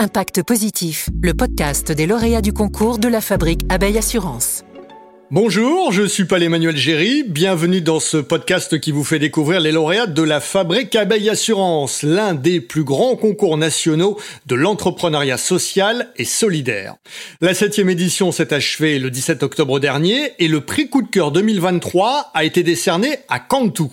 Impact Positif, le podcast des lauréats du concours de la fabrique Abeille Assurance. Bonjour, je suis Paul Emmanuel Géry. Bienvenue dans ce podcast qui vous fait découvrir les lauréats de la Fabrique Abeille Assurance, l'un des plus grands concours nationaux de l'entrepreneuriat social et solidaire. La septième édition s'est achevée le 17 octobre dernier et le prix coup de cœur 2023 a été décerné à Cantou.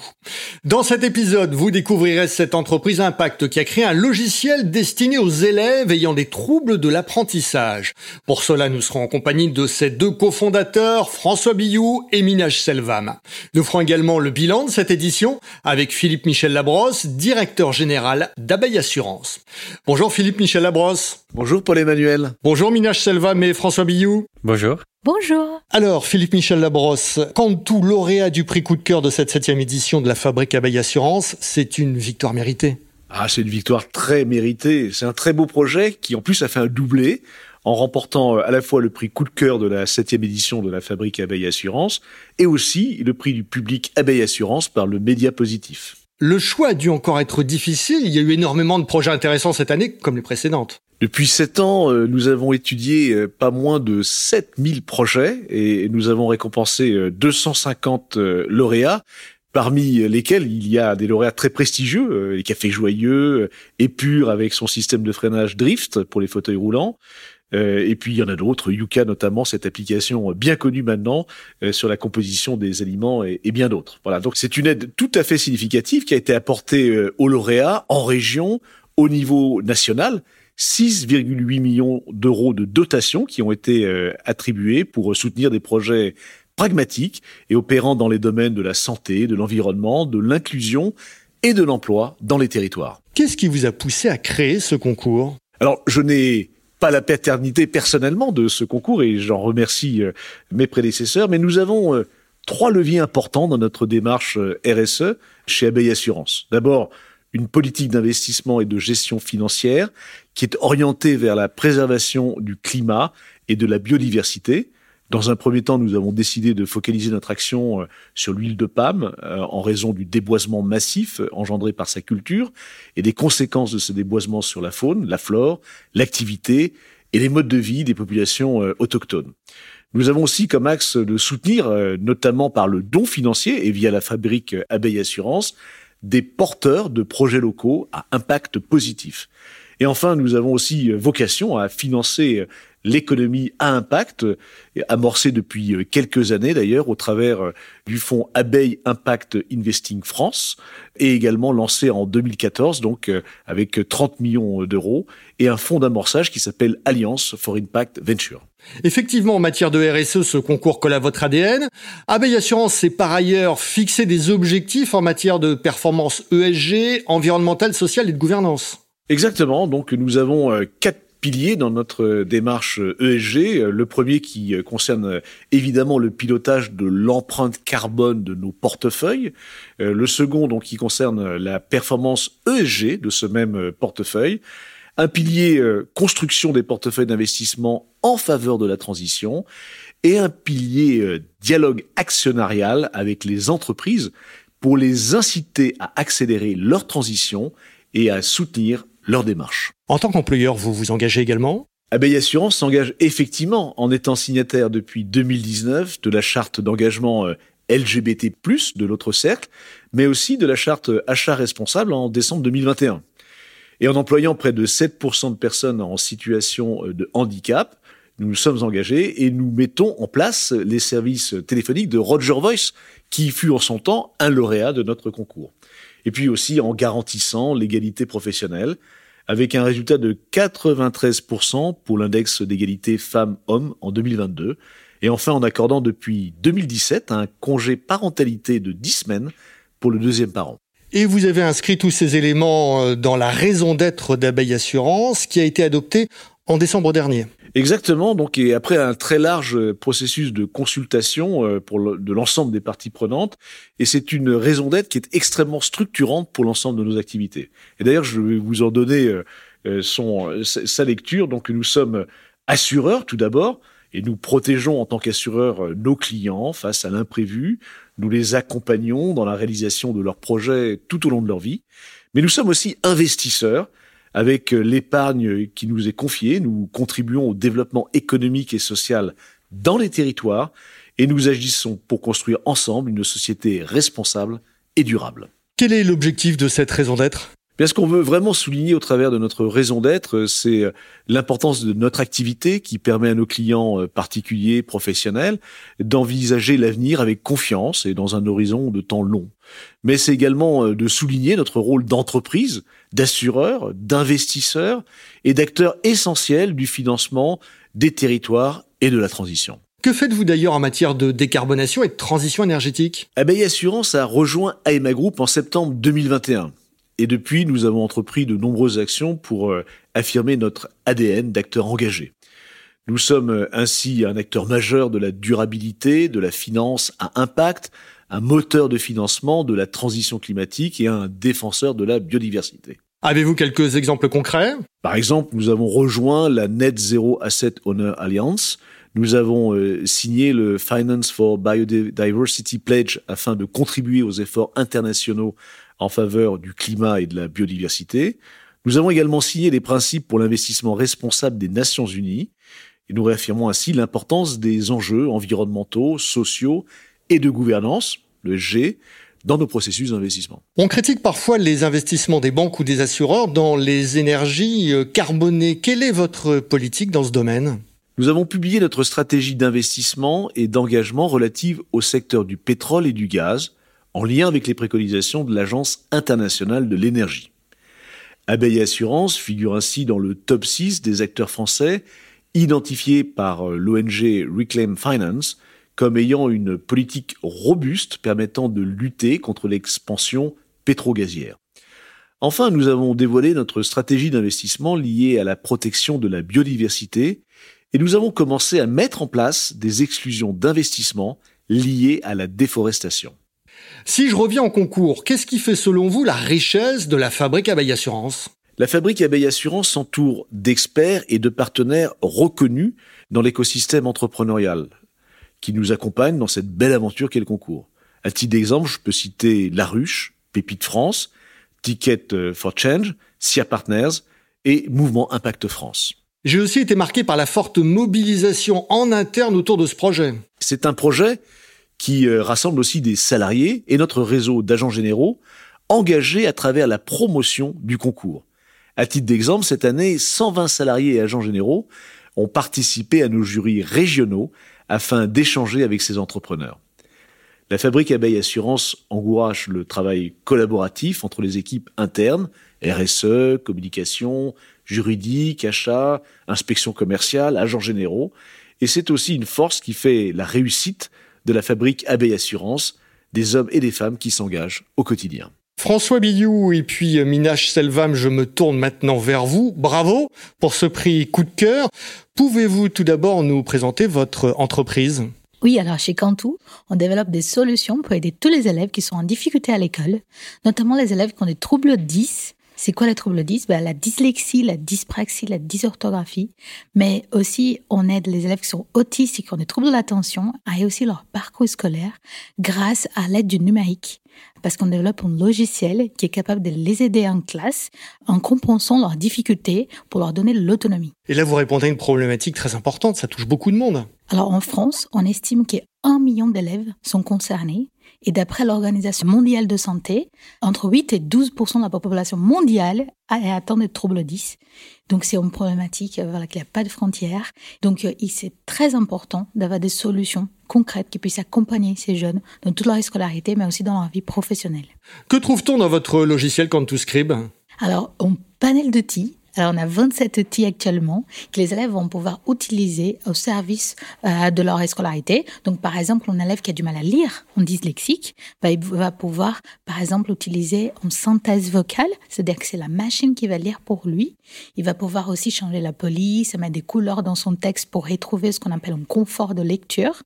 Dans cet épisode, vous découvrirez cette entreprise Impact qui a créé un logiciel destiné aux élèves ayant des troubles de l'apprentissage. Pour cela, nous serons en compagnie de ses deux cofondateurs, François Billou et Minage Selvam. Nous ferons également le bilan de cette édition avec Philippe Michel Labrosse, directeur général d'Abeille Assurance. Bonjour Philippe Michel Labrosse. Bonjour Paul-Emmanuel. Bonjour Minage Selvam et François Billou. Bonjour. Bonjour. Alors, Philippe Michel Labrosse, quand tout lauréat du prix coup de cœur de cette septième édition de la Fabrique Abeille Assurance, c'est une victoire méritée. Ah, c'est une victoire très méritée. C'est un très beau projet qui, en plus, a fait un doublé en remportant euh, à la fois le prix coup de cœur de la septième édition de la Fabrique Abeille Assurance et aussi le prix du public Abeille Assurance par le Média Positif. Le choix a dû encore être difficile. Il y a eu énormément de projets intéressants cette année, comme les précédentes. Depuis sept ans, euh, nous avons étudié euh, pas moins de 7000 projets et nous avons récompensé 250 lauréats parmi lesquels il y a des lauréats très prestigieux, les Cafés Joyeux, Épure avec son système de freinage drift pour les fauteuils roulants, et puis il y en a d'autres, Yuka notamment, cette application bien connue maintenant euh, sur la composition des aliments et, bien d'autres. Voilà, donc c'est une aide tout à fait significative qui a été apportée euh, aux lauréats en région, au niveau national. 6,8 millions d'euros de dotations qui ont été attribués pour soutenir des projets pragmatiques et opérant dans les domaines de la santé, de l'environnement, de l'inclusion et de l'emploi dans les territoires. Qu'est-ce qui vous a poussé à créer ce concours? Alors, je n'ai pas la paternité personnellement de ce concours et j'en remercie euh, mes prédécesseurs, mais nous avons euh, trois leviers importants dans notre démarche euh, RSE chez Abeille Assurance. D'abord, une politique d'investissement et de gestion financière qui est orientée vers la préservation du climat et de la biodiversité. Dans un premier temps, nous avons décidé de focaliser notre action euh, sur l'huile de palme euh, en raison du déboisement massif euh, engendré par sa culture et des conséquences de ce déboisement sur la faune, la flore, l'activité et les modes de vie des populations autochtones. Nous avons aussi comme axe de soutenir, notamment par le don financier et via la fabrique Abeille Assurance, des porteurs de projets locaux à impact positif. Et enfin, nous avons aussi vocation à financer l'économie à impact, amorcé depuis euh, quelques années d'ailleurs au travers euh, du fonds Abeille Impact Investing France, et également lancé en 2014, donc euh, avec 30 millions d'euros, et un fonds d'amorçage qui s'appelle Alliance for Impact Venture. Effectivement, en matière de RSE, ce concours colle à votre ADN. Abeille Assurance s'est par ailleurs fixé des objectifs en matière de performance ESG, environnementale, sociale et de gouvernance. Exactement. Donc, nous avons quatre piliers dans notre démarche ESG. Le premier qui concerne évidemment le pilotage de l'empreinte carbone de nos portefeuilles. Le second, donc, qui concerne la performance ESG de ce même portefeuille. Un pilier euh, construction des portefeuilles d'investissement en faveur de la transition et un pilier euh, dialogue actionnarial avec les entreprises pour les inciter à accélérer leur transition et à soutenir leur démarche. En tant qu'employeur, vous vous engagez également? Abeille Assurance s'engage effectivement en étant signataire depuis 2019 de la charte d'engagement euh, LGBT+, de l'autre cercle, mais aussi de la charte achat responsable en décembre 2021. Et en employant près de 7% de personnes en situation euh, de handicap, nous nous sommes engagés et nous mettons en place les services téléphoniques de Roger Voice, qui fut en son temps un lauréat de notre concours et puis aussi en garantissant l'égalité professionnelle, avec un résultat de 93% pour l'index d'égalité femmes-hommes en 2022, et enfin en accordant depuis 2017 un congé parentalité de 10 semaines pour le deuxième parent. Et vous avez inscrit tous ces éléments euh, dans la raison d'être d'Abeille Assurance qui a été adoptée en décembre dernier. Exactement. Donc, et après un très large processus de consultation euh, pour de l'ensemble des parties prenantes, et c'est une raison d'être qui est extrêmement structurante pour l'ensemble de nos activités. Et d'ailleurs, je vais vous en donner euh, euh, son sa lecture. Donc, nous sommes assureurs tout d'abord, et nous protégeons en tant qu'assureurs nos clients face à l'imprévu. Nous les accompagnons dans la réalisation de leurs projets tout au long de leur vie. Mais nous sommes aussi investisseurs Avec l'épargne qui nous est confiée, nous contribuons au développement économique et social dans les territoires et nous agissons pour construire ensemble une société responsable et durable. Quel est l'objectif de cette raison d'être? Bien, ce qu'on veut vraiment souligner au travers de notre raison d'être, c'est l'importance de notre activité qui permet à nos clients euh, particuliers, professionnels, d'envisager l'avenir avec confiance et dans un horizon de temps long. Mais c'est également euh, de souligner notre rôle d'entreprise, d'assureur, d'investisseur et d'acteur essentiel du financement des territoires et de la transition. Que faites-vous d'ailleurs en matière de décarbonation et de transition énergétique? Abeille Assurance a rejoint AEMA Group en septembre 2021. Et depuis, nous avons entrepris de nombreuses actions pour euh, affirmer notre ADN d'acteur engagé. Nous sommes euh, ainsi un acteur majeur de la durabilité, de la finance à impact, un moteur de financement de la transition climatique et un défenseur de la biodiversité. Avez-vous quelques exemples concrets? Par exemple, nous avons rejoint la Net Zero Asset Owner Alliance. Nous avons euh, signé le Finance for Biodiversity Pledge afin de contribuer aux efforts internationaux en faveur du climat et de la biodiversité. Nous avons également signé les principes pour l'investissement responsable des Nations Unies et nous réaffirmons ainsi l'importance des enjeux environnementaux, sociaux et de gouvernance, le G, dans nos processus d'investissement. On critique parfois les investissements des banques ou des assureurs dans les énergies euh, carbonées. Quelle est votre politique dans ce domaine? Nous avons publié notre stratégie d'investissement et d'engagement relative au secteur du pétrole et du gaz, en lien avec les préconisations de l'Agence internationale de l'énergie. Abeille Assurance figure ainsi dans le top 6 des acteurs français identifiés par euh, l'ONG Reclaim Finance comme ayant une politique robuste permettant de lutter contre l'expansion pétro-gazière. Enfin, nous avons dévoilé notre stratégie d'investissement liée à la protection de la biodiversité et nous avons commencé à mettre en place des exclusions d'investissement liées à la déforestation. Si je reviens en concours, qu'est-ce qui fait selon vous la richesse de la fabrique Abeille Assurance? La fabrique Abeille Assurance s'entoure d'experts et de partenaires reconnus dans l'écosystème entrepreneurial qui nous accompagnent dans cette belle aventure qu'est le concours. À titre d'exemple, je peux citer La Ruche, Pépite France, Ticket euh, for Change, SIA Partners et Mouvement Impact France. J'ai aussi été marqué par la forte mobilisation en interne autour de ce projet. C'est un projet qui euh, rassemble aussi des salariés et notre réseau d'agents généraux engagés à travers la promotion du concours. À titre d'exemple, cette année, 120 salariés et agents généraux ont participé à nos jurys régionaux afin d'échanger avec ces entrepreneurs. La Fabrique Abeille Assurance encourage le travail collaboratif entre les équipes internes, RSE, communication, juridique, achat, inspection commerciale, agents généraux, et c'est aussi une force qui fait la réussite de la fabrique Abeille Assurance, des hommes et des femmes qui s'engagent au quotidien. François Billou et puis euh, Minache Selvam, je me tourne maintenant vers vous. Bravo pour ce prix coup de cœur. Pouvez-vous tout d'abord nous présenter votre entreprise? Oui, alors chez Cantou, on développe des solutions pour aider tous les élèves qui sont en difficulté à l'école, notamment les élèves qui ont des troubles 10 c'est quoi les troubles 10 ben, La dyslexie, la dyspraxie, la dysorthographie, mais aussi on aide les élèves qui sont autistes et qui ont des troubles de l'attention à aussi leur parcours scolaire grâce à l'aide du numérique. Parce qu'on développe un logiciel qui est capable de les aider en classe en compensant leurs difficultés pour leur donner de l'autonomie. Et là, vous répondez à une problématique très importante, ça touche beaucoup de monde. Alors en France, on estime qu'un million d'élèves sont concernés et d'après l'Organisation mondiale de santé, entre 8 et 12 de la population mondiale est atteinte de troubles 10. Donc c'est une problématique euh, voilà, qui n'a pas de frontières. Donc euh, c'est très important d'avoir des solutions concrètes qui puissent accompagner ces jeunes dans toute leur scolarité, mais aussi dans leur vie professionnelle. Que trouve-t-on dans votre logiciel Scribe Alors, un panel d'outils alors, on a 27 outils actuellement que les élèves vont pouvoir utiliser au service euh, de leur scolarité. Donc, par exemple, un élève qui a du mal à lire, on dyslexique, bah, il va pouvoir, par exemple, utiliser une synthèse vocale, c'est-à-dire que c'est la machine qui va lire pour lui. Il va pouvoir aussi changer la police, mettre des couleurs dans son texte pour retrouver ce qu'on appelle un confort de lecture.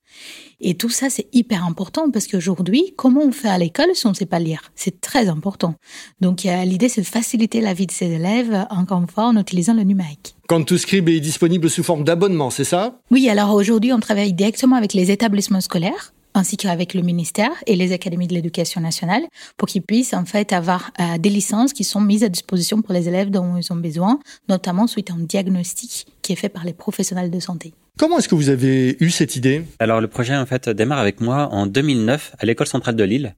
Et tout ça, c'est hyper important parce qu'aujourd'hui, comment on fait à l'école si on ne sait pas lire? C'est très important. Donc, l'idée, c'est de faciliter la vie de ces élèves, encore une fois, en utilisant le numérique. Scribe est disponible sous forme d'abonnement, c'est ça? Oui, alors aujourd'hui, on travaille directement avec les établissements scolaires ainsi qu'avec le ministère et les académies de l'éducation nationale pour qu'ils puissent en fait avoir euh, des licences qui sont mises à disposition pour les élèves dont ils ont besoin, notamment suite à un diagnostic qui est fait par les professionnels de santé. Comment est-ce que vous avez eu cette idée? Alors le projet en fait démarre avec moi en 2009 à l'école centrale de Lille.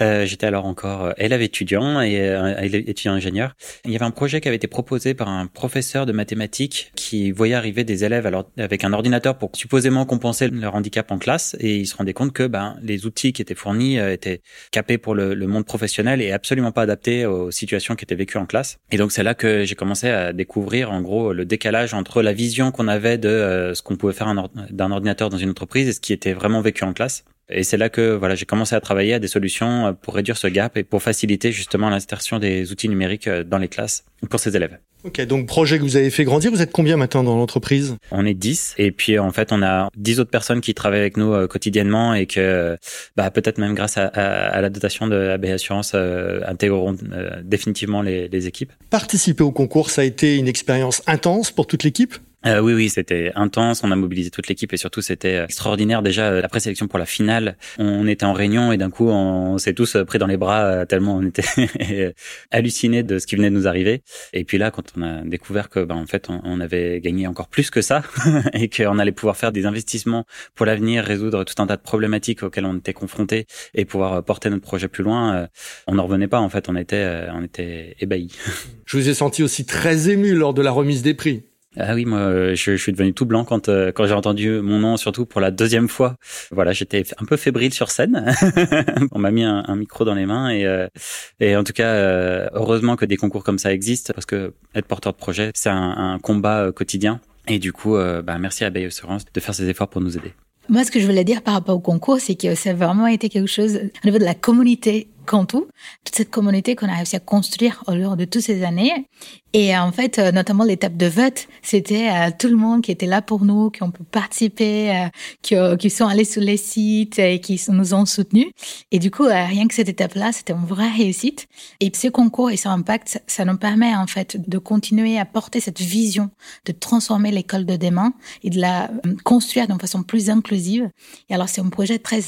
Euh, J'étais alors encore euh, élève étudiant et euh, étudiant ingénieur. Il y avait un projet qui avait été proposé par un professeur de mathématiques qui voyait arriver des élèves alors avec un ordinateur pour supposément compenser leur handicap en classe et il se rendait compte que ben les outils qui étaient fournis euh, étaient capés pour le, le, monde professionnel et absolument pas adaptés aux situations qui étaient vécues en classe. Et donc c'est là que j'ai commencé à découvrir en gros le décalage entre la vision qu'on avait de ce qu'on pouvait faire d'un ordinateur dans une entreprise et ce qui était vraiment vécu en classe. Et c'est là que voilà, j'ai commencé à travailler à des solutions euh, pour réduire ce gap et pour faciliter justement l'insertion des outils numériques euh, dans les classes pour ces élèves. Ok, donc projet que vous avez fait grandir, vous êtes combien maintenant dans l'entreprise? On est 10 et puis en fait on a 10 autres personnes qui travaillent avec nous euh, quotidiennement et que bah, peut-être même grâce à, à, la dotation de AB Assurance euh, intégreront définitivement les, les équipes. Participer au concours, ça a été une expérience intense pour toute l'équipe? Euh, oui, oui, c'était intense. On a mobilisé toute l'équipe et surtout c'était euh, extraordinaire. Déjà euh, la présélection pour la finale, on était en réunion et d'un coup on, s'est tous pris dans les bras tellement on était hallucinés de ce qui venait de nous arriver. Et puis là, quand on a découvert que, ben, en fait, on, avait gagné encore plus que ça et qu'on allait pouvoir faire des investissements pour l'avenir, résoudre tout un tas de problématiques auxquelles on était confrontés et pouvoir porter notre projet plus loin, on n'en revenait pas. En fait, on était, on était ébahis. Je vous ai senti aussi très ému lors de la remise des prix. Ah oui, moi, je, je, suis devenu tout blanc quand euh, quand j'ai entendu mon nom, surtout pour la deuxième fois. Voilà, j'étais un peu fébrile sur scène. On m'a mis un, un, micro dans les mains et euh, et en tout cas, euh, heureusement que des concours comme ça existent parce que être porteur de projet, c'est un, un, combat quotidien. Et du coup, bah, merci à Bay Assurance de faire ces efforts pour nous aider. Moi, ce que je voulais dire par rapport au concours, c'est que ça a vraiment été quelque chose au niveau de la communauté Cantou, toute cette communauté qu'on a réussi à construire au long de toutes ces années. Et en fait, euh, notamment l'étape de vote, c'était euh, tout le monde qui était là pour nous, qui ont pu participer, euh, qui, sont allés sur les sites et qui nous ont soutenus. Et du coup, rien que cette étape-là, c'était une vraie réussite. Et ce concours et son impact, ça nous permet en fait de continuer à porter cette vision de transformer l'école de demain et de la construire d'une façon plus inclusive. Et alors, c'est un projet très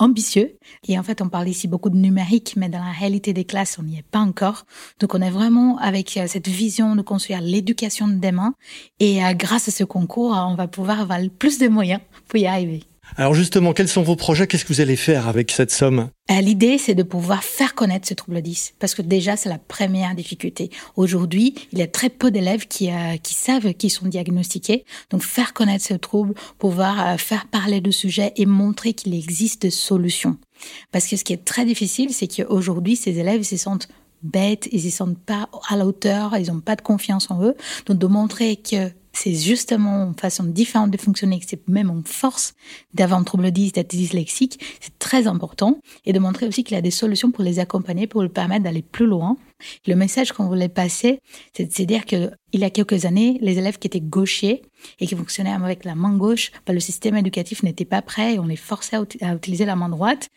ambitieux. Et en fait, on parle ici beaucoup de numérique mais dans la réalité des classes, on n'y est pas encore. Donc on est vraiment avec euh, cette vision de construire l'éducation de demain. Et euh, grâce à ce concours, on va pouvoir avoir plus de moyens pour y arriver. Alors justement, quels sont vos projets? Qu'est-ce que vous allez faire avec cette somme? Euh, L'idée, c'est de pouvoir faire connaître ce trouble 10, parce que déjà, c'est la première difficulté. Aujourd'hui, il y a très peu d'élèves qui, qui savent qu'ils sont diagnostiqués. Donc, faire connaître ce trouble, pouvoir faire parler de sujet et montrer qu'il existe des solutions. Parce que ce qui est très difficile, c'est qu'aujourd'hui, ces élèves se sentent bêtes, ils ne se sentent pas à la hauteur, ils n'ont pas de confiance en eux. Donc de montrer que c'est justement une façon différente de fonctionner, que c'est même une force d'avoir un trouble 10, d'être dyslexique, c'est très important. Et de montrer aussi qu'il y a des solutions pour les accompagner, pour leur permettre d'aller plus loin. Le message qu'on voulait passer, c'est de dire que il y a quelques années, les élèves qui étaient gauchers et qui fonctionnaient avec la main gauche, bah, le système éducatif n'était pas prêt et on les forçait à, utiliser la main droite.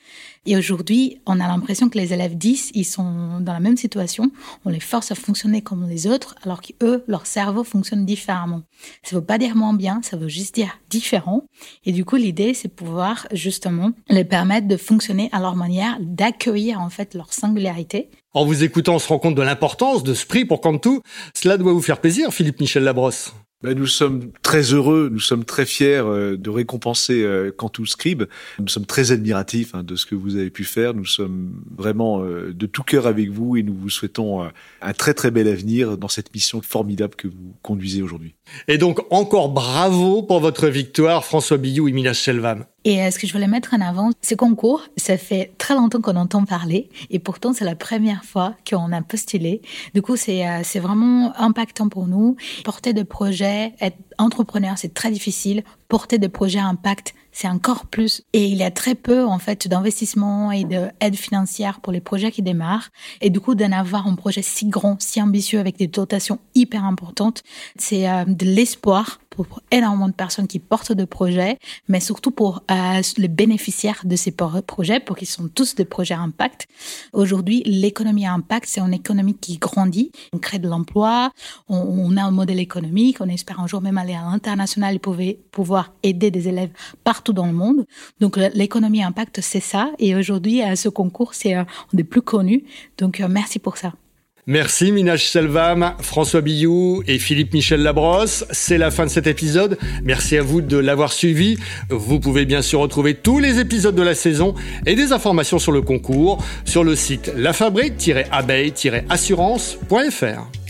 Et aujourd'hui, on a l'impression que les élèves 10, ils sont dans la même situation. On les force à fonctionner comme les autres, alors qu'eux, leur cerveau fonctionne différemment. Ça ne veut pas dire moins bien, ça veut juste dire différent. Et du coup, l'idée, c'est pouvoir justement les permettre de fonctionner à leur manière, d'accueillir en fait leur singularité en vous écoutant, on se rend compte de l'importance de ce prix pour Cantou. Cela doit vous faire plaisir, Philippe Michel Labrosse. Ben, nous sommes très heureux, nous sommes très fiers euh, de récompenser euh, Cantou Scribe. Nous sommes très admiratifs hein, de ce que vous avez pu faire. Nous sommes vraiment euh, de tout cœur avec vous et nous vous souhaitons un très très bel avenir dans cette mission formidable que vous conduisez aujourd'hui. Et donc encore bravo pour votre victoire, François Billou et Milas Selvam. Et euh, ce que je voulais mettre en avant, ce concours, ça fait très longtemps qu'on entend parler, et pourtant c'est la première fois qu'on a postulé. Du coup, c'est euh, c'est vraiment impactant pour nous. Porter des projets, être entrepreneur, c'est très difficile. Porter des projets à impact, c'est encore plus. Et il y a très peu, en fait, d'investissement et d'aide financière pour les projets qui démarrent. Et du coup, d'en avoir un projet si grand, si ambitieux, avec des dotations hyper importantes, c'est euh, de l'espoir pour énormément de personnes qui portent de projets, mais surtout pour euh, les bénéficiaires de ces projets, pour qu'ils sont tous des projets impact. Aujourd'hui, l'économie impact, c'est une économie qui grandit. On crée de l'emploi, on, a un modèle économique, on espère un jour même aller à l'international et pouvoir aider des élèves partout dans le monde. Donc l'économie à impact, c'est ça. Et aujourd'hui, à ce concours, c'est un des plus connus. Donc merci pour ça. Merci Minaj Selvam, François Billou et Philippe Michel Labrosse. C'est la fin de cet épisode. Merci à vous de l'avoir suivi. Vous pouvez bien sûr retrouver tous les épisodes de la saison et des informations sur le concours sur le site lafabrique-abeille-assurance.fr.